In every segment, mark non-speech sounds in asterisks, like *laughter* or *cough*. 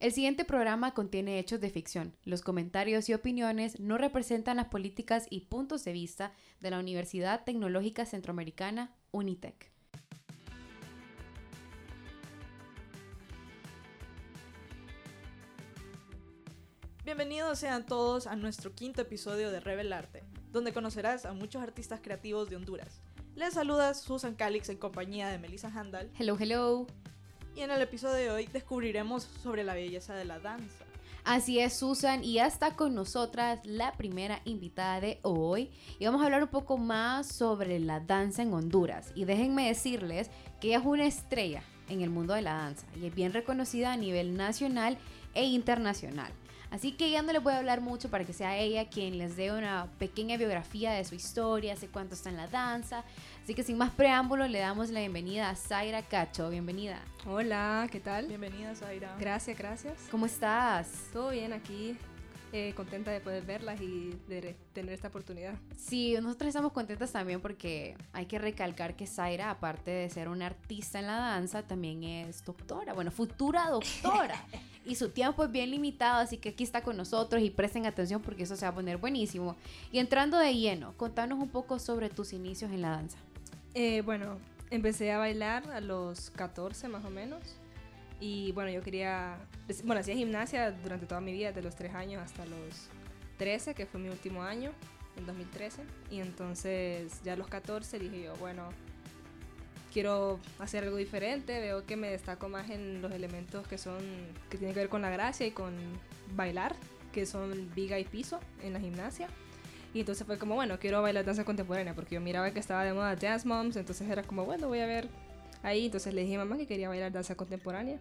El siguiente programa contiene hechos de ficción. Los comentarios y opiniones no representan las políticas y puntos de vista de la Universidad Tecnológica Centroamericana, UNITEC. Bienvenidos sean todos a nuestro quinto episodio de Revelarte, donde conocerás a muchos artistas creativos de Honduras. Les saluda Susan Calix en compañía de Melissa Handal. Hello, hello. Y en el episodio de hoy descubriremos sobre la belleza de la danza. Así es, Susan, y ya está con nosotras la primera invitada de hoy. Y vamos a hablar un poco más sobre la danza en Honduras. Y déjenme decirles que ella es una estrella en el mundo de la danza y es bien reconocida a nivel nacional e internacional. Así que ya no les voy a hablar mucho para que sea ella quien les dé una pequeña biografía de su historia, hace cuánto está en la danza. Así que sin más preámbulo le damos la bienvenida a Zaira Cacho. Bienvenida. Hola, ¿qué tal? Bienvenida, Zaira. Gracias, gracias. ¿Cómo estás? Todo bien aquí. Eh, contenta de poder verlas y de tener esta oportunidad. Sí, nosotros estamos contentas también porque hay que recalcar que Zaira, aparte de ser una artista en la danza, también es doctora, bueno, futura doctora. *laughs* y su tiempo es bien limitado, así que aquí está con nosotros y presten atención porque eso se va a poner buenísimo. Y entrando de lleno, contanos un poco sobre tus inicios en la danza. Eh, bueno, empecé a bailar a los 14 más o menos. Y bueno, yo quería, bueno, hacía gimnasia durante toda mi vida, desde los 3 años hasta los 13, que fue mi último año, en 2013. Y entonces ya a los 14 dije yo, bueno, quiero hacer algo diferente, veo que me destaco más en los elementos que son, que tienen que ver con la gracia y con bailar, que son viga y piso en la gimnasia. Y entonces fue como, bueno, quiero bailar danza contemporánea, porque yo miraba que estaba de moda Dance Moms, entonces era como, bueno, voy a ver ahí. Entonces le dije a mamá que quería bailar danza contemporánea.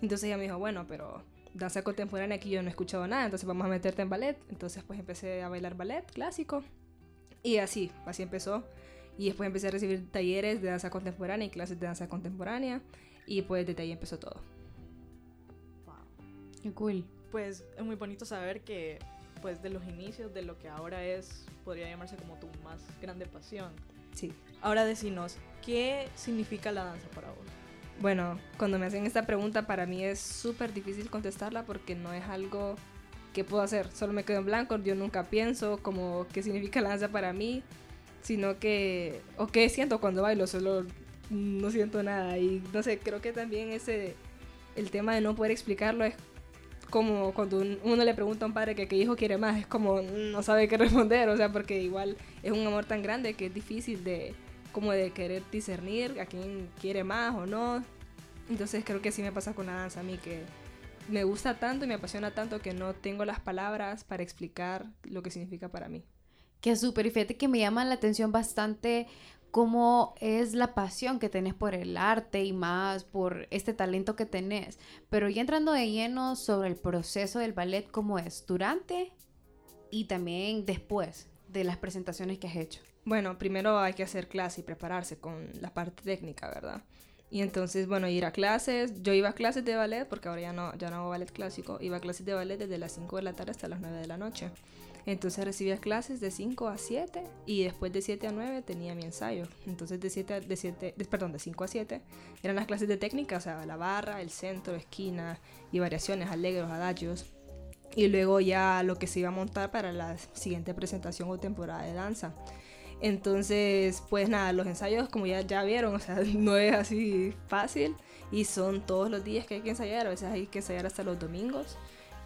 Entonces ella me dijo, bueno, pero danza contemporánea aquí yo no he escuchado nada, entonces vamos a meterte en ballet. Entonces pues empecé a bailar ballet clásico. Y así, así empezó. Y después empecé a recibir talleres de danza contemporánea y clases de danza contemporánea. Y pues desde ahí empezó todo. Wow. Qué cool. Pues es muy bonito saber que pues de los inicios de lo que ahora es, podría llamarse como tu más grande pasión. Sí. Ahora decinos, ¿qué significa la danza para vos? Bueno, cuando me hacen esta pregunta para mí es súper difícil contestarla porque no es algo que puedo hacer, solo me quedo en blanco, yo nunca pienso como qué significa la danza para mí, sino que, o qué siento cuando bailo, solo no siento nada y no sé, creo que también ese, el tema de no poder explicarlo es como cuando uno le pregunta a un padre que qué hijo quiere más, es como no sabe qué responder, o sea, porque igual es un amor tan grande que es difícil de como de querer discernir a quién quiere más o no. Entonces creo que sí me pasa con la danza a mí que me gusta tanto y me apasiona tanto que no tengo las palabras para explicar lo que significa para mí. Que súper, y fíjate que me llama la atención bastante cómo es la pasión que tenés por el arte y más por este talento que tenés. Pero ya entrando de lleno sobre el proceso del ballet, ¿cómo es? Durante y también después de las presentaciones que has hecho. Bueno, primero hay que hacer clase y prepararse con la parte técnica, ¿verdad? Y entonces, bueno, ir a clases. Yo iba a clases de ballet, porque ahora ya no, ya no hago ballet clásico. Iba a clases de ballet desde las 5 de la tarde hasta las 9 de la noche. Entonces recibía clases de 5 a 7 y después de 7 a 9 tenía mi ensayo. Entonces de 7 de 7, perdón, de 5 a 7 eran las clases de técnica, o sea, la barra, el centro, esquina y variaciones, alegros, adagios. Y luego ya lo que se iba a montar para la siguiente presentación o temporada de danza. Entonces, pues nada, los ensayos, como ya, ya vieron, o sea, *laughs* no es así fácil y son todos los días que hay que ensayar, a veces hay que ensayar hasta los domingos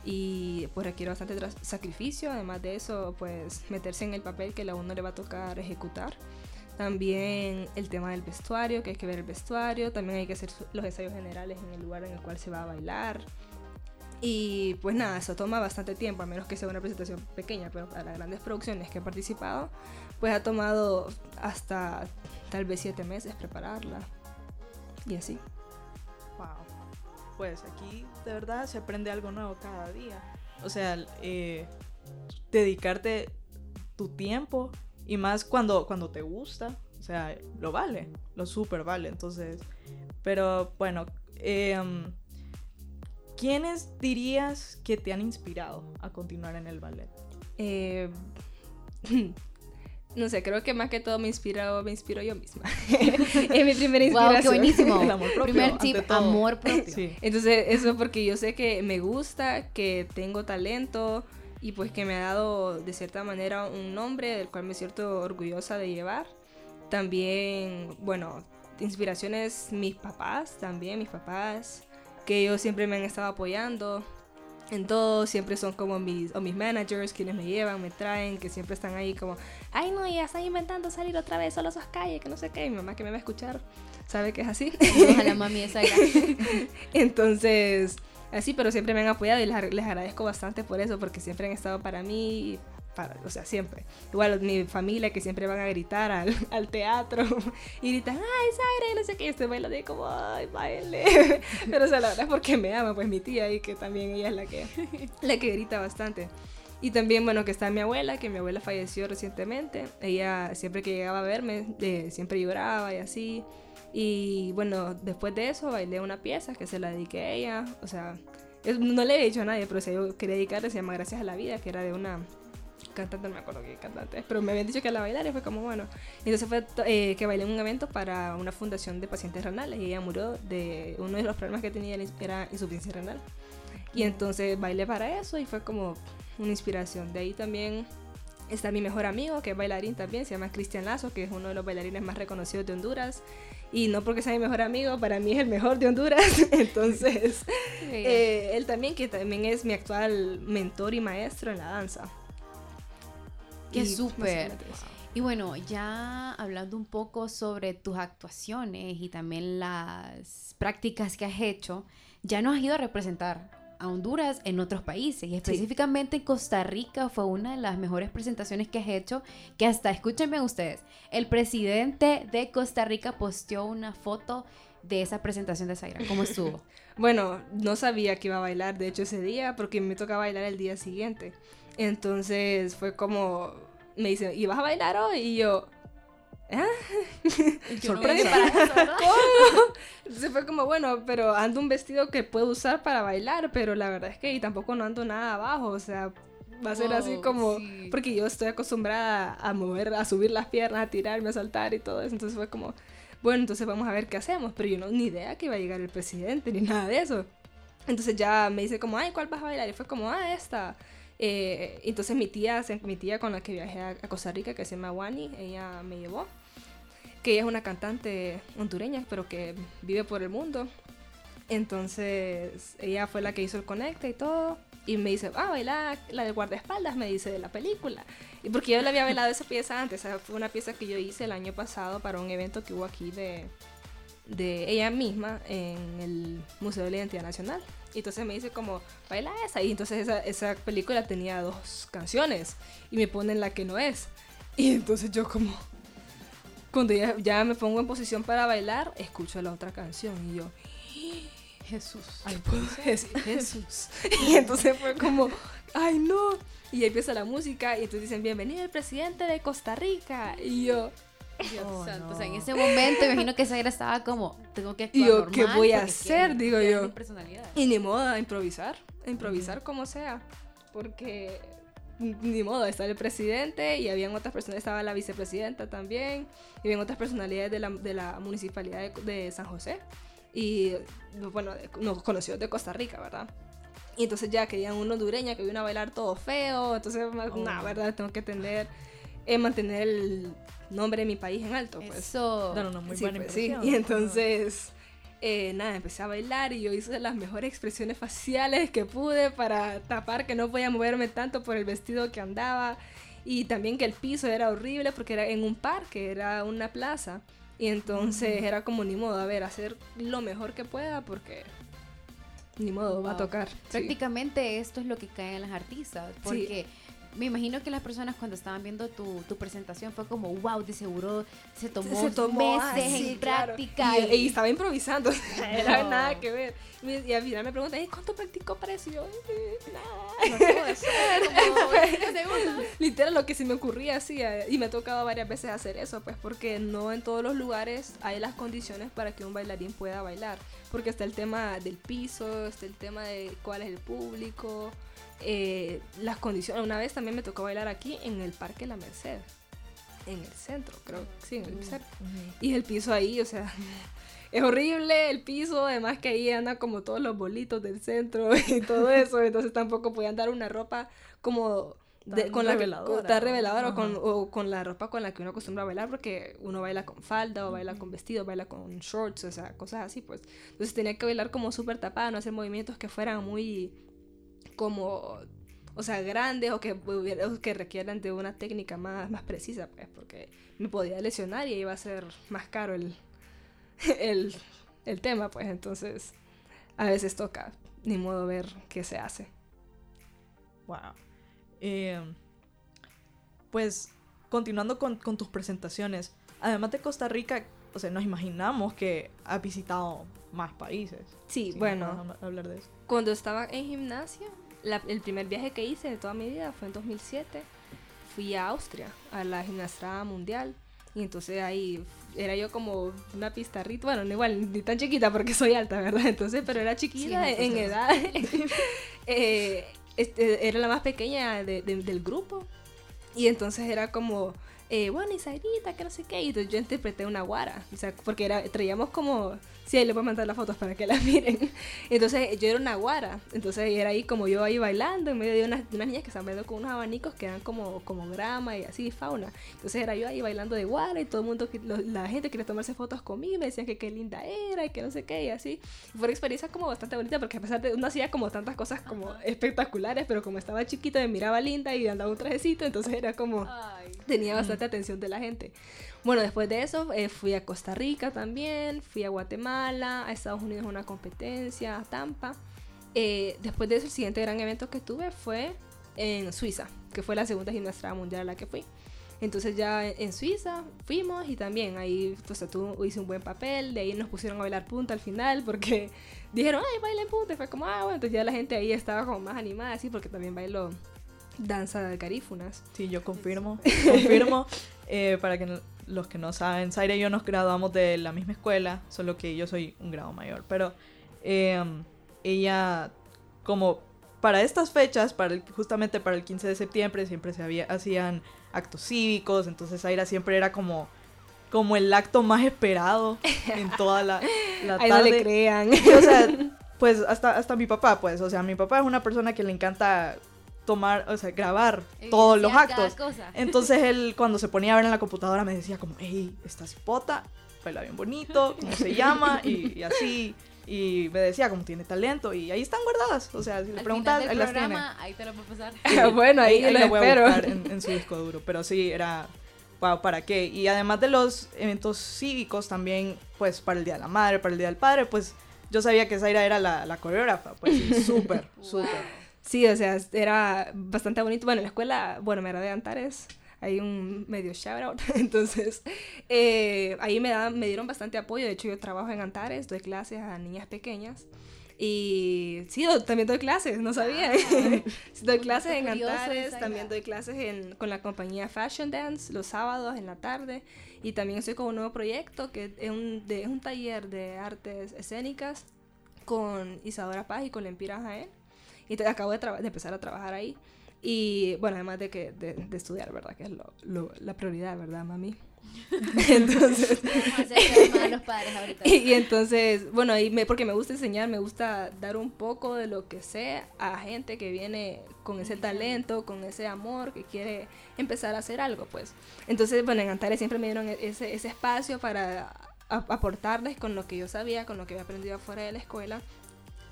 y pues requiere bastante sacrificio, además de eso pues meterse en el papel que a uno le va a tocar ejecutar. También el tema del vestuario, que hay que ver el vestuario, también hay que hacer los ensayos generales en el lugar en el cual se va a bailar. Y pues nada, eso toma bastante tiempo, a menos que sea una presentación pequeña, pero para las grandes producciones que he participado, pues ha tomado hasta tal vez siete meses prepararla. Y así. Pues aquí de verdad se aprende algo nuevo cada día. O sea, eh, dedicarte tu tiempo y más cuando, cuando te gusta, o sea, lo vale, lo super vale. Entonces, pero bueno, em, ¿quiénes dirías que te han inspirado a continuar en el ballet? Eh, *clears throat* no sé, creo que más que todo me inspiro, me inspiro yo misma. *laughs* es mi primera Wow, inspiración. qué buenísimo. El amor propio, Primer ante tip, todo. amor *laughs* propio. Sí. Entonces, eso porque yo sé que me gusta, que tengo talento y pues que me ha dado de cierta manera un nombre del cual me siento orgullosa de llevar. También, bueno, inspiraciones mis papás, también mis papás, que ellos siempre me han estado apoyando en todo, siempre son como mis, o mis managers quienes me llevan, me traen, que siempre están ahí como, ay no, ya están inventando salir otra vez solo a esas calles, que no sé qué, y mi mamá que me va a escuchar, sabe que es así. La mami Zaira. *laughs* Entonces, así, pero siempre me han apoyado y les, les agradezco bastante por eso, porque siempre han estado para mí, para, o sea, siempre. Igual mi familia que siempre van a gritar al, *laughs* al teatro y gritan, ay, Zaira, y no sé qué, y estoy bailando y como, ay, baile. *laughs* pero o sea, la verdad es porque me ama, pues mi tía y que también ella es la que, *laughs* la que grita bastante. Y también, bueno, que está mi abuela, que mi abuela falleció recientemente. Ella siempre que llegaba a verme, eh, siempre lloraba y así. Y bueno, después de eso bailé una pieza que se la dediqué a ella. O sea, no le he dicho a nadie, pero si yo quería dedicarle, se llama Gracias a la Vida, que era de una cantante, no me acuerdo qué cantante pero me habían dicho que la bailar y fue como bueno. Entonces fue eh, que bailé en un evento para una fundación de pacientes renales y ella murió de uno de los problemas que tenía era insuficiencia renal. Y entonces bailé para eso y fue como una inspiración. De ahí también está mi mejor amigo, que es bailarín también, se llama Cristian Lazo, que es uno de los bailarines más reconocidos de Honduras. Y no porque sea mi mejor amigo, para mí es el mejor de Honduras. *laughs* Entonces, eh, él también, que también es mi actual mentor y maestro en la danza. Qué Y súper. Y bueno, ya hablando un poco sobre tus actuaciones y también las prácticas que has hecho, ya nos has ido a representar a Honduras en otros países y específicamente en Costa Rica fue una de las mejores presentaciones que has hecho, que hasta, escúchenme ustedes, el presidente de Costa Rica posteó una foto de esa presentación de Zaira. ¿Cómo estuvo? *laughs* Bueno, no sabía que iba a bailar, de hecho, ese día, porque me toca bailar el día siguiente. Entonces fue como, me dice, ¿y vas a bailar hoy? Y yo, ¿ah? *laughs* Sorpresa. *laughs* ¿Cómo? Entonces fue como, bueno, pero ando un vestido que puedo usar para bailar, pero la verdad es que y tampoco no ando nada abajo, o sea, va a ser así Wow, como, sí. porque yo estoy acostumbrada a mover, a subir las piernas, a tirarme, a saltar y todo eso, entonces fue como, bueno, entonces vamos a ver qué hacemos, pero yo no ni idea que iba a llegar el presidente ni nada de eso. Entonces ya me dice como, ay, ¿cuál vas a bailar? Y fue como, ah, esta. Eh, entonces mi tía, mi tía con la que viajé a, Costa Rica, que se llama Wani, ella me llevó. Que ella es una cantante hondureña, pero que vive por el mundo. Entonces ella fue la que hizo el conecte y todo. Y me dice, ah, baila la de guardaespaldas, me dice, de la película. Y porque yo le había bailado esa pieza antes. Esa fue una pieza que yo hice el año pasado para un evento que hubo aquí de, de ella misma en el Museo de la Identidad Nacional. Y entonces me dice como, baila esa. Y entonces esa, esa película tenía dos canciones y me ponen la que no es. Y entonces yo como, cuando ya, ya me pongo en posición para bailar, escucho la otra canción y yo, Jesús. ay, *laughs* puedo decir Jesús. *laughs* Y entonces fue como, ay no. Y empieza la música y entonces dicen, bienvenido el presidente de Costa Rica. Y yo, Dios Oh, santo. no. O sea, en ese momento imagino que Zaira estaba como, tengo que actuar yo, normal ¿qué voy a hacer? quién- Digo yo. mi personalidad. Y ni modo, a improvisar, a improvisar como sea, porque ni modo, estaba el presidente y habían otras personas, estaba la vicepresidenta también, y habían otras personalidades de la, de la municipalidad de, de San José, y bueno, nos conocidos de Costa Rica, ¿verdad? Y entonces ya querían una hondureña que vino a bailar todo feo, entonces, Oh. nada, ¿verdad? Tengo que tener, eh, mantener el nombre de mi país en alto, pues. Eso. Dar una muy Sí, buena pues, sí. Y entonces, eh, nada, empecé a bailar y yo hice las mejores expresiones faciales que pude para tapar que no podía moverme tanto por el vestido que andaba. Y también que el piso era horrible porque era en un parque, era una plaza. Y entonces era como ni modo, a ver, hacer lo mejor que pueda porque ni modo, va a tocar. Sí. Prácticamente esto es lo que cae en las artistas. Porque me imagino que las personas cuando estaban viendo tu, tu presentación fue como, wow, de seguro se tomó, se tomó meses así, en claro. práctica. Y, y estaba improvisando, *laughs* o sea, era No. nada que ver. Y, al final me preguntan, "¿Y ¿cuánto practicó para eso? Yo, "Eh, nada. Hacer, como. *laughs* Literal, lo que se me ocurría hacía. Y me ha tocado varias veces hacer eso, pues porque no en todos los lugares hay las condiciones para que un bailarín pueda bailar. Porque está el tema del piso, está el tema de cuál es el público, eh, las condiciones. Una vez también me tocó bailar aquí en el Parque La Merced. en el centro, creo. Sí, en el centro. Y el piso ahí, o sea, *laughs* es horrible el piso, además que ahí andan como todos los bolitos del centro *laughs* y todo *laughs* eso, entonces tampoco podían dar una ropa como de- con la que reveladora. tan reveladora o con, o con la ropa con la que uno acostumbra a bailar porque uno baila con falda o baila con vestido, baila con shorts, o sea, cosas así pues. Entonces tenía que bailar como súper tapada, no hacer movimientos que fueran muy como o sea, grandes o que, o que requieran de una técnica más, más precisa, pues, porque me podía lesionar y iba a ser más caro el, *laughs* el, el tema, pues, entonces a veces toca, ni modo ver qué se hace. Wow. Eh, pues, continuando con, con tus presentaciones, además de Costa Rica, o sea, nos imaginamos que has visitado más países. Sí, Sí, bueno, ¿puedes hablar de eso. cuando estaba en gimnasia, la- el primer viaje que hice de toda mi vida fue en 2007. Fui a Austria, a la gimnastrada mundial. Y entonces ahí era yo como una pizarrita, bueno, no igual, ni tan chiquita porque soy alta, ¿verdad? Entonces, pero era chiquita Sí, en entonces- edad. *laughs* Eh, este, era la más pequeña de- de- del grupo. Y entonces era como, eh, bueno, Isairita, que no sé qué. Y entonces yo interpreté una guara. O sea, porque era, traíamos como, sí, ahí les voy a mandar las fotos para que las *laughs* miren. Entonces yo era una guara. Entonces era ahí como yo ahí bailando en medio de unas, de unas niñas que estaban bailando con unos abanicos que eran como, como grama y así, fauna. Entonces era yo ahí bailando de guara y todo el mundo, lo- la gente quería tomarse fotos conmigo. Me decían que qué linda era y que no sé qué y así. Fue una experiencia como bastante bonita porque a pesar de uno hacía como tantas cosas como espectaculares, pero como estaba chiquita me miraba linda y andaba un trajecito, entonces era como tenía bastante atención de la gente. Bueno, después de eso eh, fui a Costa Rica también, fui a Guatemala, a Estados Unidos una competencia, a Tampa. Eh, después de eso, el siguiente gran evento que tuve fue en Suiza, que fue la segunda gimnastrada mundial a la que fui. Entonces ya en Suiza fuimos y también ahí o sea, tú hice un buen papel, de ahí nos pusieron a bailar punta al final porque *laughs* dijeron, ay, bailen punta, y fue como, ah, bueno, entonces ya la gente ahí estaba como más animada, así, porque también bailó danza de garífunas. Sí, yo confirmo. *laughs* confirmo. Eh, para que los que no saben, Zaira y yo nos graduamos de la misma escuela, solo que yo soy un grado mayor. Pero eh, ella, como para estas fechas, para el- justamente para el 15 de septiembre, siempre se había, hacían actos cívicos. Entonces Zaira siempre era como, como el acto más esperado en toda la, la *laughs* Ay, no tarde. le crean. o sea, *laughs* pues hasta, hasta mi papá, pues, o sea, mi papá es una persona que le encanta tomar, o sea, grabar todos los actos. cosa. *laughs* Entonces él cuando se ponía a ver en la computadora me decía como, hey, esta cipota, baila bien bonito, ¿cómo *laughs* se llama? Y, y así, y me decía como tiene talento y ahí están guardadas, o sea, si le preguntas, ahí las tiene. ahí te lo puedo pasar. *laughs* Bueno, ahí, ahí lo la voy a espero. buscar en, en su disco duro. Pero sí, era, wow, ¿para qué? Y además de los eventos cívicos, también, pues, para el Día de la Madre, para el Día del Padre, pues, yo sabía que Zaira era la, la coreógrafa, pues, sí, súper, súper. Sí, o sea, era bastante bonito. Bueno, en la escuela, bueno, me gradué de Antares. Hay un medio shout out. *laughs* Entonces, eh, ahí me, da- me dieron bastante apoyo. De hecho, yo trabajo en Antares, doy clases a niñas pequeñas. Y sí, do- también doy clases, no sabía. Sí, *laughs* doy clases en Antares, también doy clases en, con la compañía Fashion Dance los sábados en la tarde. Y también estoy con un nuevo proyecto que es un, de, es un taller de artes escénicas con Isadora Paz y con Lempira Jaén. Y te- acabo de, de empezar a trabajar ahí. Y bueno, además de que de, de estudiar, ¿verdad? Que es lo, lo- la prioridad, ¿verdad, mami? *laughs* entonces, a los padres ahorita. y, y entonces, bueno, ahí me, porque me gusta enseñar, me gusta dar un poco de lo que sé a gente que viene con ese talento, con ese amor, que quiere empezar a hacer algo, pues. Entonces, bueno, en Antares siempre me dieron ese, ese espacio para a- aportarles con lo que yo sabía, con lo que había aprendido afuera de la escuela.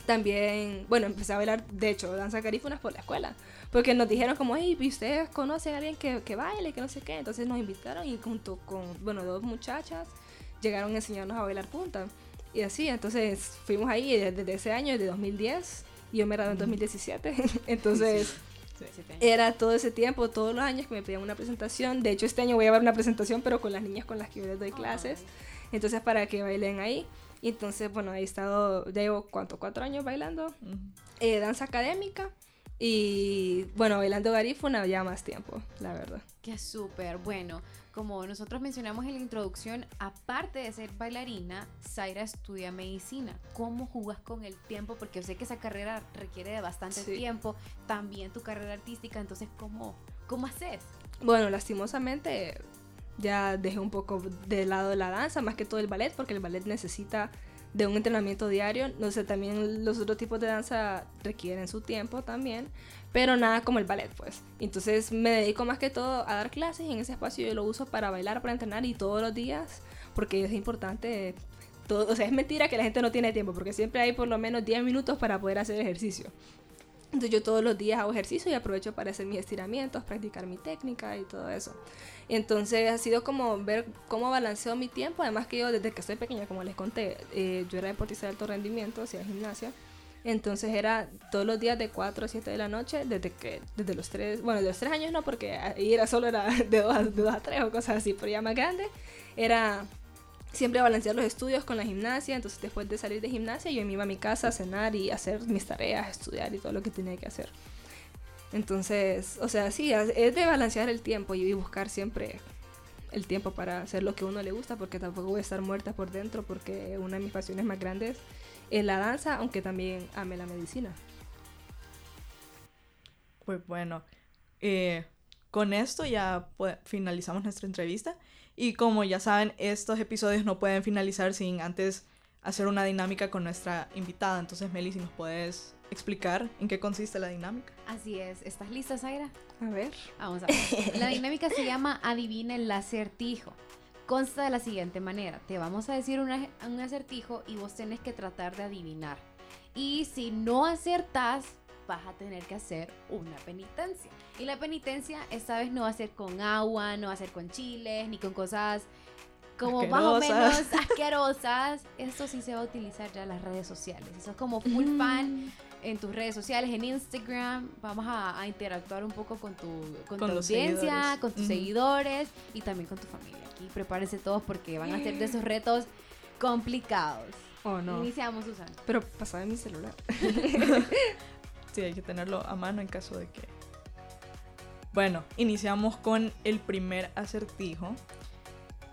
También, bueno, empecé a bailar, de hecho, danza garífunas por la escuela. Porque nos dijeron como, hey, ¿y ustedes conocen a alguien que, que baile, que no sé qué? Entonces nos invitaron y junto con, bueno, dos muchachas llegaron a enseñarnos a bailar punta. Y así, entonces fuimos ahí desde, ese año, desde 2010. Y yo me gradué en 2017. *laughs* entonces era todo ese tiempo, todos los años que me pedían una presentación. De hecho, este año voy a dar una presentación, pero con las niñas con las que yo les doy clases. Entonces, para que bailen ahí. Y entonces, bueno, he estado, ya llevo, ¿cuánto? Cuatro años bailando. Ujú. eh, danza académica. Y bueno, bailando garífuna ya más tiempo, la verdad. Que súper bueno. Como nosotros mencionamos en la introducción, aparte de ser bailarina, Zaira estudia medicina. ¿Cómo jugas con el tiempo? Porque yo sé que esa carrera requiere de bastante Sí. tiempo. También tu carrera artística. Entonces, ¿cómo, cómo haces? Bueno, lastimosamente ya dejé un poco de lado la danza, más que todo el ballet, porque el ballet necesita de un entrenamiento diario. No sé, también los otros tipos de danza requieren su tiempo también, pero nada como el ballet, pues. Entonces me dedico más que todo a dar clases y en ese espacio yo lo uso para bailar, para entrenar y todos los días, porque es importante. Todo, o sea, es mentira que la gente no tiene tiempo, porque siempre hay por lo menos 10 minutos para poder hacer ejercicio. Entonces yo todos los días hago ejercicio y aprovecho para hacer mis estiramientos, practicar mi técnica y todo eso. Entonces ha sido como ver cómo balanceo mi tiempo. Además que yo desde que soy pequeña, como les conté, eh, yo era deportista de alto rendimiento, hacía gimnasia. Entonces era todos los días de 4 a 7 de la noche, desde que desde los 3, bueno, de los 3 años no, porque ahí era solo era de 2 a, de 2 a 3 o cosas así, pero ya más grande, era siempre balancear los estudios con la gimnasia. Entonces después de salir de gimnasia yo me iba a mi casa a cenar y hacer mis tareas, estudiar y todo lo que tenía que hacer. Entonces, o sea, sí, es de balancear el tiempo y buscar siempre el tiempo para hacer lo que uno le gusta, porque tampoco voy a estar muerta por dentro, porque una de mis pasiones más grandes es la danza, aunque también ame la medicina. Pues bueno, eh, con esto ya finalizamos nuestra entrevista. Y como ya saben, estos episodios no pueden finalizar sin antes hacer una dinámica con nuestra invitada. Entonces, Meli, si nos puedes explicar en qué consiste la dinámica. Así es. ¿Estás lista, Zaira? A ver. Vamos a ver. La dinámica se llama Adivina el acertijo. Consta de la siguiente manera. Te vamos a decir un acertijo y vos tenés que tratar de adivinar. Y si no acertás, vas a tener que hacer una penitencia. Y la penitencia esta vez no va a ser con agua, no va a ser con chiles, ni con cosas como más o menos asquerosas. Esto sí se va a utilizar ya en las redes sociales. Eso es como full mm. fan en tus redes sociales, en Instagram. Vamos a, interactuar un poco con tu, con, audiencia, con tus seguidores y también con tu familia. Aquí prepárense todos porque van a ser de esos retos complicados. Oh, no. Iniciamos, Susana. Pero pasaba en mi celular. *laughs* sí, hay que tenerlo a mano en caso de que. Bueno, iniciamos con el primer acertijo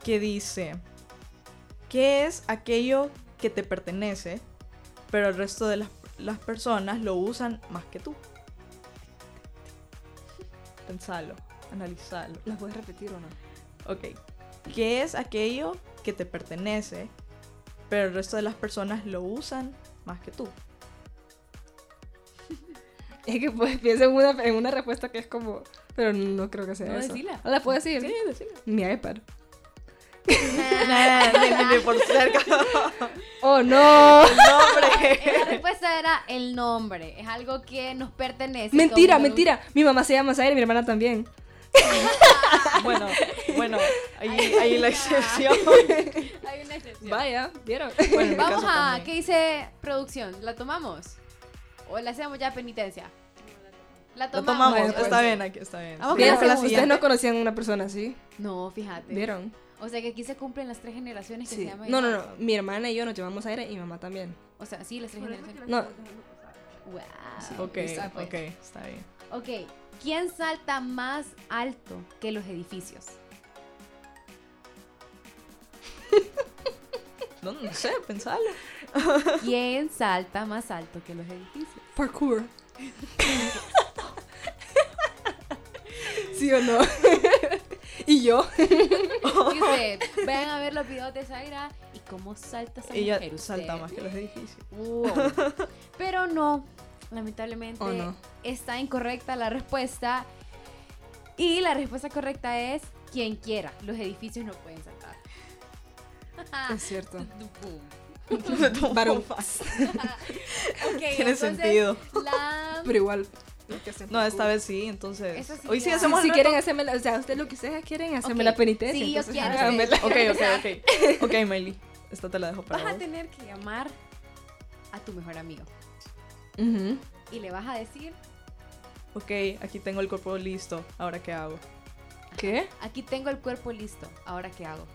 que dice: ¿Qué es aquello que te pertenece, pero el resto de las las personas lo usan más que tú. Pensalo, analizalo. ¿Lo puedes repetir o no? Ok. ¿Qué es aquello que te pertenece, pero el resto de las personas lo usan más que tú? *laughs* Es que pues pienso en una, en una respuesta que es como... Pero no creo que sea no, eso. Decila. ¿La puedo decir? Sí, decila. Mi iPad. ni, por cerca. ¡Oh, no! El nombre. *laughs* La respuesta era el nombre. Es algo que nos pertenece. Mentira, mentira. Mi mamá se llama Zaire y mi hermana también. *laughs* bueno, bueno, ahí, ahí la excepción. *laughs* Hay una excepción. Vaya, ¿vieron? Vamos a, ¿qué dice producción? ¿La tomamos? ¿O la hacemos ya penitencia? La tomamos. La tomamos. está bien, aquí está bien. ¿Ustedes no conocían a una persona así? No, fíjate. ¿Vieron? O sea que aquí se cumplen las tres generaciones que se llaman. No, no, no. Mi hermana y yo nos llevamos aire y mi mamá también. O sea, sí, las tres generaciones. No. Wow. ok, está, pues. ok, está bien. Ok. ¿Quién salta más alto que los edificios? *laughs* no, no sé, pensalo. ¿Quién salta más alto que los edificios? Parkour. *laughs* ¿Sí o no? *laughs* y yo. Dice, *laughs* vayan a ver los videos de Zaira y cómo salta esa Ella salta más que los edificios. *laughs* Pero no, lamentablemente oh, está incorrecta la respuesta. Y la respuesta correcta es quien quiera. Los edificios no pueden saltar. es cierto. Varón. Tiene sentido. Pero igual, no, esta vez sí, entonces. Sí hoy sí hacemos Si quieren hacerme la, o sea, ustedes lo que ustedes quieren, hacerme la penitencia. Sí, yo quiero. Ok, ok, ok. *laughs* Ok, Miley. Esta te la dejo para Vas a tener que llamar a tu mejor amigo. Y le vas a decir. Ok, aquí tengo el cuerpo listo. ¿Ahora qué hago? ¿Qué? Aquí tengo el cuerpo listo. ¿Ahora qué hago?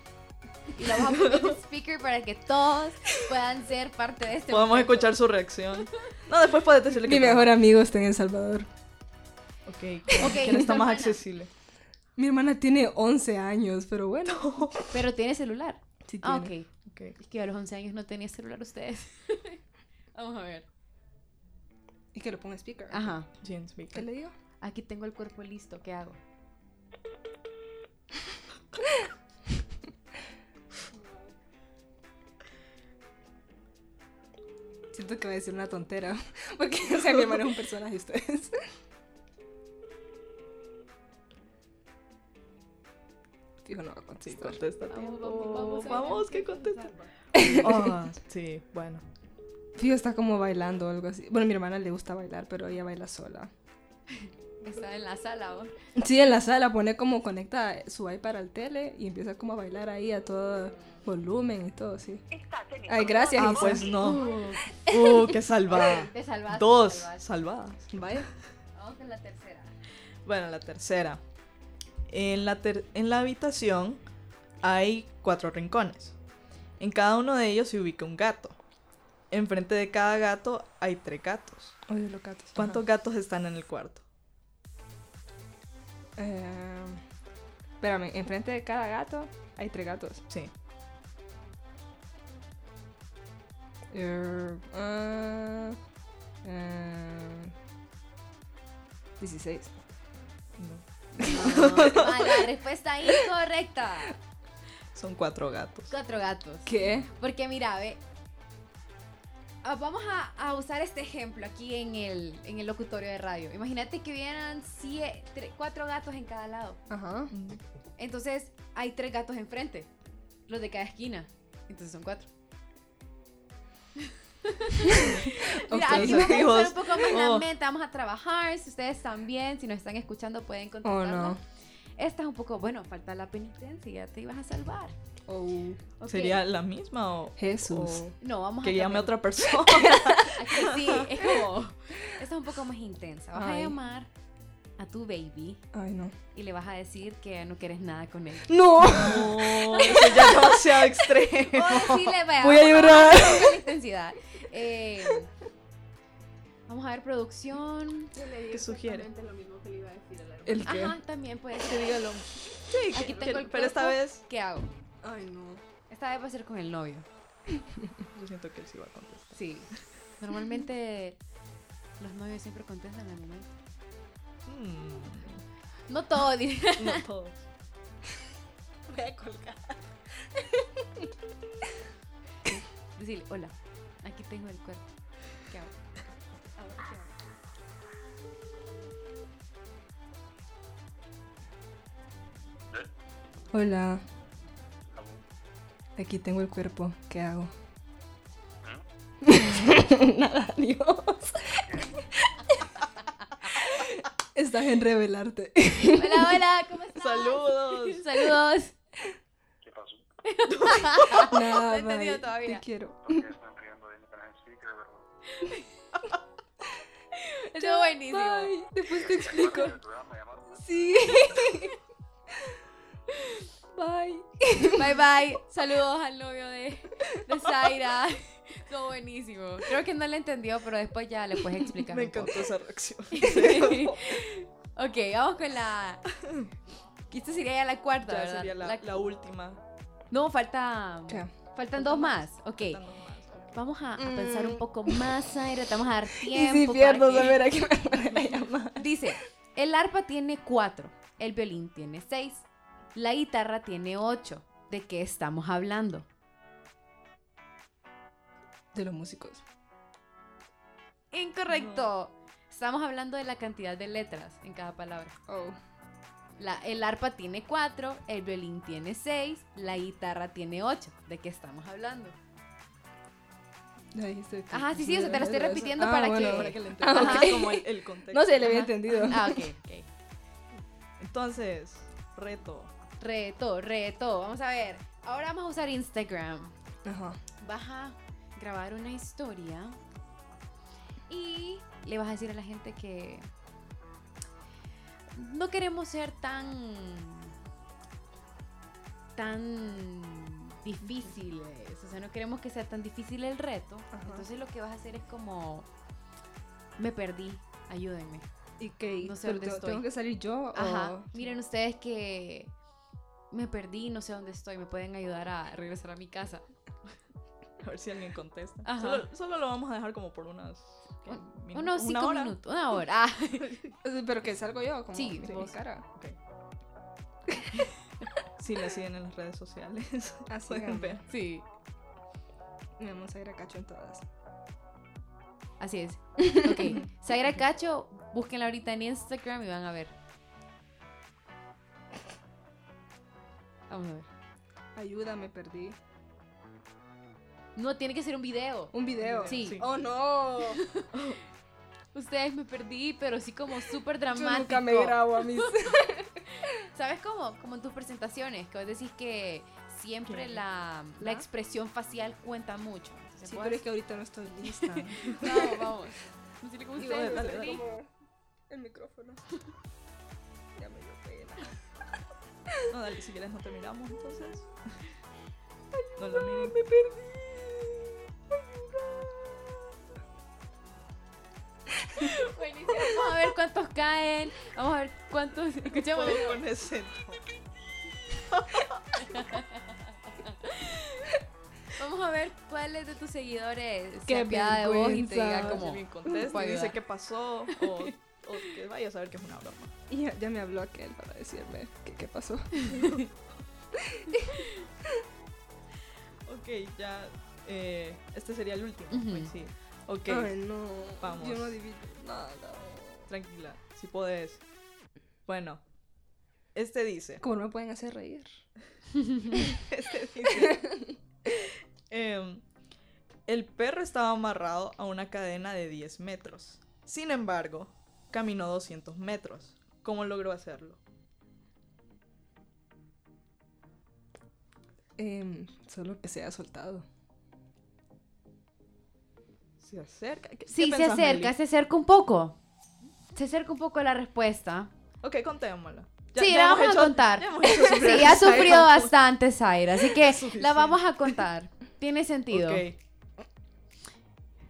Y lo vamos a poner en *laughs* speaker para que todos puedan ser parte de este Podemos escuchar su reacción. *laughs* No, después puedes decirle que. Mi mejor amigo está en El Salvador. Ok, ¿quién está más accesible? Mi hermana tiene 11 años, pero bueno. Pero tiene celular. Sí, ah, tiene. Ah, ok. Es que a los 11 años no tenía celular ustedes. *laughs* Vamos a ver. Y que lo ponga speaker. Ajá. Sí, en speaker. ¿Qué le digo? Aquí tengo el cuerpo listo, ¿qué hago? *laughs* siento que voy a decir una tontera. *laughs* Porque, *laughs* o sea, mi hermano es un personaje, ustedes. Fijo, no va a Sí, contestar. contesta. Vamos, vamos, vamos. Vamos, que contesta. Ah, *laughs* sí, bueno. Fijo está como bailando o algo así. Bueno, a mi hermana le gusta bailar, pero ella baila sola. Está en la sala, ¿o? Sí, en la sala pone como conecta su iPad al tele y empieza como a bailar ahí a todo volumen y todo, sí. Ay, gracias, Ah, Isa. pues no. Uh, qué salvada. *laughs* Te salvaste. Dos te salvaste. salvadas. Vaya. Vamos con la tercera. Bueno, la tercera. En la, ter- en la habitación hay cuatro rincones. En cada uno de ellos se ubica un gato. Enfrente de cada gato hay tres gatos. Odio los gatos. ¿Cuántos gatos están en el cuarto? Eh, espérame, enfrente de cada gato hay tres gatos. Sí. Eh, ah, eh, 16. Mala respuesta incorrecta. Son cuatro gatos. Cuatro gatos. ¿Qué? Porque mira, ve. Ah, Vamos a, a usar este ejemplo aquí en el, en el locutorio de radio. Imagínate que tre- cuatro gatos en cada lado. Ajá. Entonces hay tres gatos enfrente. Los de cada esquina. Entonces son cuatro. *laughs* Mira, aquí vamos a usar un poco más la Oh. mente. Vamos a trabajar. Si ustedes también, si nos están escuchando, pueden Oh, contestarla. no. Esta es un poco, bueno, falta la penitencia. Ya te ibas a salvar. Oh. ¿Sería la misma o, Jesús. o No, vamos a que llame a otra *laughs* persona? Aquí sí, es como. *laughs* Esta es un poco más intensa. Vas a llamar a tu baby Ay, no. y le vas a decir que no quieres nada con él. ¡No! No, eso ya es demasiado extremo. Voy a llorar. la intensidad. Eh, vamos a ver producción. ¿Qué sugiere? ¿El qué? Ajá, también puede ser. diga lo- Sí, Aquí que- tengo el pero esta cuerpo. vez ¿Qué hago? Ay, no. Esta vez va a ser con el novio. *laughs* yo siento que él sí va a contestar. Sí. Normalmente los novios siempre contestan al momento. Mm, No todo, diría. no todos. *laughs* Voy a colgar. Decirle, hola, aquí tengo el cuerpo. Hola. Aquí tengo el cuerpo. ¿Qué hago? *laughs* Nada, Dios. Estás en revelarte. Hola, hola, ¿cómo estás? Saludos. Saludos. ¿Qué pasó? Nada, No he entendido todavía. Te quiero. ¿Por qué están riendo de. Estuvo buenísimo. Bye. Después te explico. Sí. *laughs* Bye. Bye bye. Saludos al novio de, de Zaira. Estuvo buenísimo. Creo que no le entendió, pero después ya le puedes explicar. Me un poco. encantó esa reacción. *laughs* ok, vamos con la. Esta sería ya la cuarta, Ya ¿verdad? sería la, La- la última. No, falta. ¿Qué? Faltan dos más. Ok. Faltan dos más. Vamos a, a pensar un Mm. poco más, Zaira. Te vamos a dar *laughs* Y tiempo. si para pierdo, que- saber a quién me van a llamar. Dice: el arpa tiene cuatro, el violín tiene seis, la guitarra tiene ocho. ¿De qué estamos hablando? De los músicos. Incorrecto. Estamos hablando de la cantidad de letras en cada palabra. Oh. La- el arpa tiene cuatro, el violín tiene seis, la guitarra tiene ocho. ¿De qué estamos hablando? Ajá, sí, sí, o sea, te lo estoy Eso. repitiendo Ah, para bueno, que- para que le *laughs* Ah, ok. como el, el contexto. No se le había Ajá. entendido. Ah, ok, ok. *laughs* Entonces, reto. Reto, reto. Vamos a ver. Ahora vamos a usar Instagram. Ajá. Vas a grabar una historia y le vas a decir a la gente que no queremos ser tan tan difíciles, o sea, no queremos que sea tan difícil el reto. Ajá. Entonces lo que vas a hacer es como me perdí, ayúdenme. ¿Y qué? No sé ¿Pero dónde estoy. ¿Tengo que salir yo? Ajá. o- Miren ustedes que me perdí, no sé dónde estoy, me pueden ayudar a regresar a mi casa. A ver si alguien contesta. Solo, solo lo vamos a dejar como por unas. unos una cinco hora. minutos, una hora. Ah, *laughs* Pero que salgo yo, como Sí, mi sí. cara. Ok. Si le siguen en las redes sociales, *laughs* Así pueden ver. sí. Vamos a ir a cacho en todas. Así es. *laughs* Ok. Zaira Cacho, búsquenla ahorita en Instagram y van a ver. Vamos a ver. Ayuda, me perdí. No, tiene que ser un video. Un video. Sí. Sí. Oh no. *laughs* Ustedes me perdí, pero sí como súper Yo dramático. nunca me grabo a mis. *laughs* ¿Sabes cómo? Como en tus presentaciones, que vos decís que siempre la, la expresión facial cuenta mucho. Sí, vos- pero es que ahorita no estoy lista. *laughs* Vamos, vamos. Decirle como Digo, ustedes, dale, dale. perdí. el micrófono. No, dale, si quieres no te miramos entonces. No miren. Me perdí. Buenísimo. Vamos a ver cuántos caen. Vamos a ver cuántos. Escuchemos. Puedo Vamos a ver cuáles de tus seguidores se Qué apiada de vos y te diga como. Bien contesta y dice qué pasó o, o que vaya a saber que es una broma. Y ya, ya me habló aquel para decirme que qué pasó. Ok, ya. eh, este sería el último. Ujú. pues sí. Ok, Ay, no. Vamos. Yo no adivino nada. tranquila, si podés. Bueno, este dice. ¿Cómo no me pueden hacer reír? *laughs* Este dice. *laughs* em, el perro estaba amarrado a una cadena de 10 metros. Sin embargo, caminó 200 metros. ¿Cómo logró hacerlo? Em, solo que se ha soltado. Se acerca. ¿Qué- Sí, qué se pensás, acerca, Meli? se acerca un poco. Se acerca un poco a la respuesta. Ok, contémosla. Sí, la hemos vamos a contar. ya Sí, ha sufrido Zaira. bastante Zaira, así *laughs* que la vamos a contar. Tiene sentido. Ok,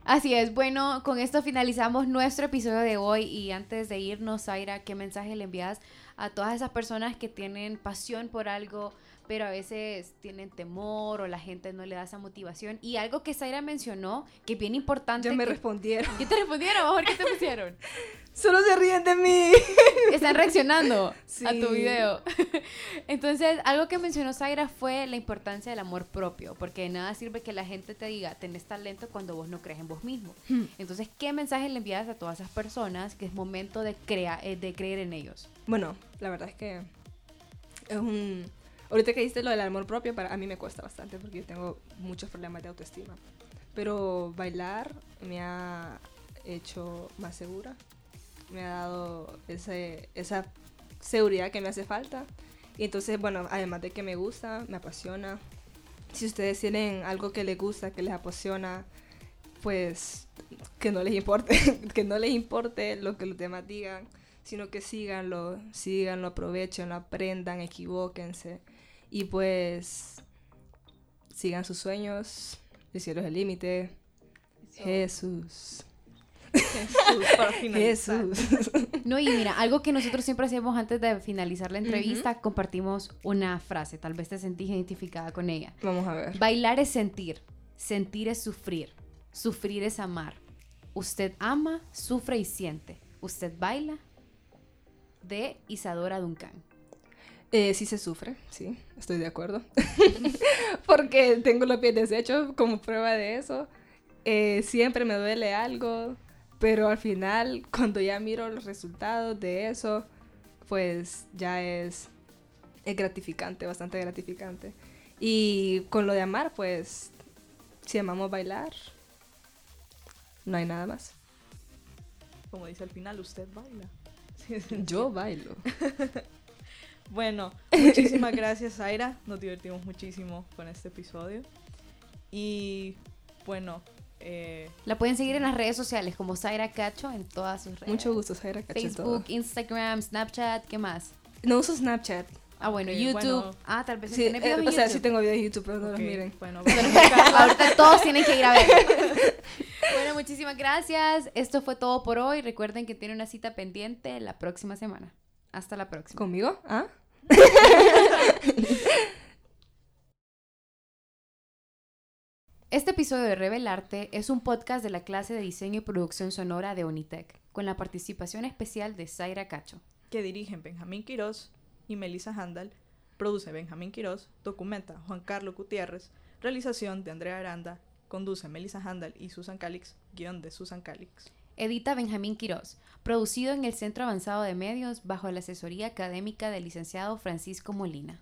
Así es, bueno, con esto finalizamos nuestro episodio de hoy y antes de irnos, Zaira, ¿qué mensaje le envías a todas esas personas que tienen pasión por algo, pero a veces tienen temor o la gente no le da esa motivación? Y algo que Zaira mencionó, que es bien importante. Ya me que- respondieron. ¿Qué te respondieron? Mejor, ¿qué te pusieron? Solo se ríen de mí. Están reaccionando a tu video. *laughs* Entonces, algo que mencionó Zaira fue la importancia del amor propio, porque de nada sirve que la gente te diga, tenés talento cuando vos no crees en vos mismo. Hmm. Entonces, ¿qué mensaje le envías a todas esas personas que es momento de, crea eh, de creer en ellos? Bueno, la verdad es que es un... Ahorita que dijiste lo del amor propio, para a mí me cuesta bastante porque yo tengo muchos problemas de autoestima. Pero bailar me ha hecho más segura. Me ha dado ese, esa seguridad que me hace falta. Y entonces, bueno, además de que me gusta, me apasiona. Si ustedes tienen algo que les gusta, que les apasiona, pues que no les importe, *laughs* que no les importe lo que los demás digan, sino que síganlo, síganlo, aprovechenlo, aprendan, equivóquense y pues sigan sus sueños, el cielo es el límite. Jesús. Jesús, para *laughs* finalizar. Jesús. *laughs* No, y mira, algo que nosotros siempre hacemos antes de finalizar la entrevista, compartimos una frase, tal vez te sentís identificada con ella. Vamos a ver. Bailar es sentir, sentir es sufrir, sufrir es amar. Usted ama, sufre y siente. Usted baila. De Isadora Duncan. Eh, sí se sufre, sí, estoy de acuerdo. *laughs* Porque tengo los pies deshechos como prueba de eso. Eh, siempre me duele algo, pero al final, cuando ya miro los resultados de eso, pues ya es, es gratificante, bastante gratificante. Y con lo de amar, pues, si amamos bailar, no hay nada más. Como dice al final, usted baila. *laughs* Yo bailo. *laughs* Bueno, *laughs* muchísimas gracias, Zaira. Nos divertimos muchísimo con este episodio. Y bueno, eh, La pueden seguir en las redes sociales como Zaira Cacho en todas sus redes. Mucho gusto, Zaira Cacho. Facebook, Instagram, Snapchat, ¿qué más? No uso Snapchat. Ah, bueno, Ok, YouTube. bueno. Ah, tal vez Sí, tiene videos eh, o sea, YouTube. sí tengo videos en YouTube, pero no los ok, miren. Bueno, *laughs* ahorita todos tienen que ir a ver. *laughs* bueno, muchísimas gracias. Esto fue todo por hoy. Recuerden que tiene una cita pendiente la próxima semana. Hasta la próxima. ¿Conmigo? ¿Ah? Este episodio de Revelarte es un podcast de la clase de diseño y producción sonora de Unitec, con la participación especial de Zaira Cacho. que dirigen Benjamín Quirós y Melissa Handal, produce Benjamín Quirós, documenta Juan Carlos Gutiérrez, realización de Andrea Aranda, Conduce Melissa Handel y Susan Calix. Guión de Susan Calix. Edita Benjamín Quirós. Producido en el Centro Avanzado de Medios bajo la asesoría académica del licenciado Francisco Molina.